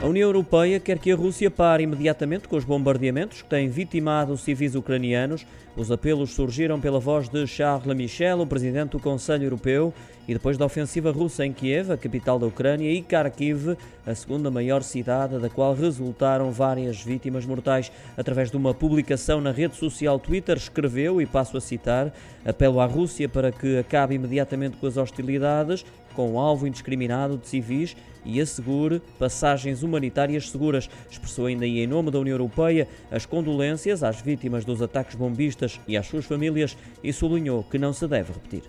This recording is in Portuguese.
A União Europeia quer que a Rússia pare imediatamente com os bombardeamentos que têm vitimado civis ucranianos. Os apelos surgiram pela voz de Charles Michel, o presidente do Conselho Europeu, e depois da ofensiva russa em Kiev, a capital da Ucrânia, e Kharkiv, a segunda maior cidade, da qual resultaram várias vítimas mortais. Através de uma publicação na rede social Twitter, escreveu, e passo a citar, apelo à Rússia para que acabe imediatamente com as hostilidades, com o alvo indiscriminado de civis e assegure passagens humanitárias seguras. Expressou ainda em nome da União Europeia as condolências às vítimas dos ataques bombistas e às suas famílias e sublinhou que não se deve repetir.